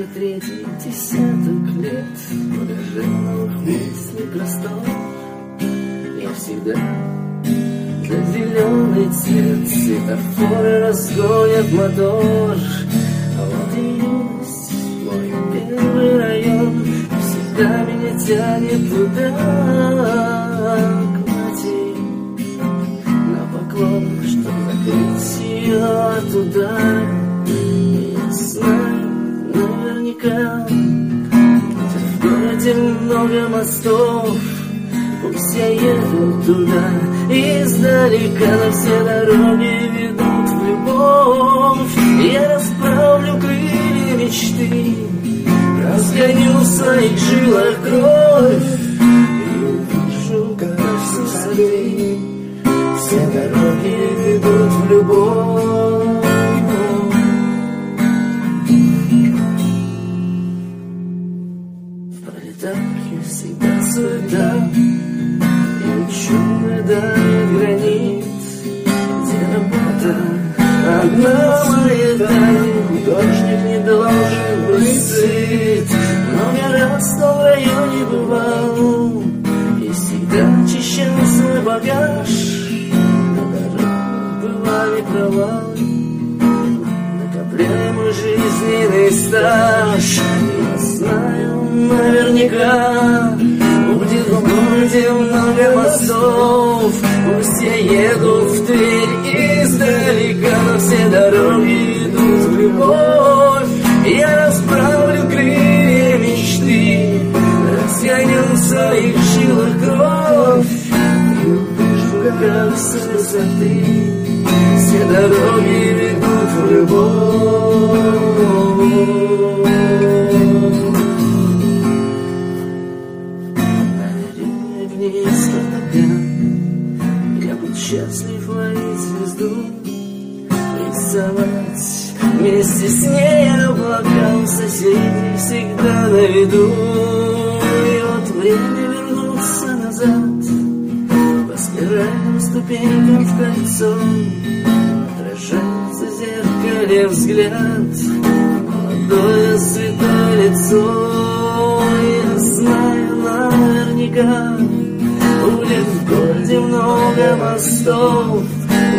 уже третий десяток лет Блаженных мыслей простор Я всегда за зеленый цвет Светофоры разгонят мотор А вот и юность, мой первый район Всегда меня тянет туда, к матери На поклон, чтоб закрыть ее от много мостов Пусть я еду туда. Издалека на все дороги ведут в любовь. Я расправлю крылья мечты Разгоню в своих жилах кровь. И увижу, как с высоты Все дороги ведут в любовь. В пролетарке всегда суета И ученый дает гранит Где работа одна суета Художник не должен быть сыт Много раз в том районе бывал. И всегда чищал свой багаж На дорогах бывали провалы. Накопляемый жизненный стаж наверняка. Будет в городе много мостов. Пусть я еду в Тверь издалека Но все дороги идут в любовь. Я расправлю крылья мечты в своих жилах кровь. И увижу, как с высоты. Все дороги ведут в любовь Вниз фортепиано Я был счастлив ловить звезду Рисовать вместе с ней облака Соседей всегда на виду. И вот время вернуться назад По спиральным ступенькам в кольцо Отражается в зеркале взгляд Молодое святое лицо. Я знаю наверняка много мостов.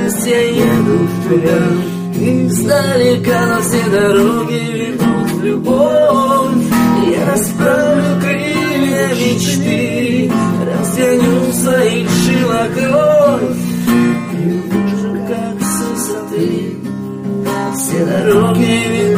Пусть я еду вперед Издалека на все дороги ведут любовь. Я расправлю крылья мечты Разгоню в своих жилах кровь. И увижу, как с высоты Все дороги ведут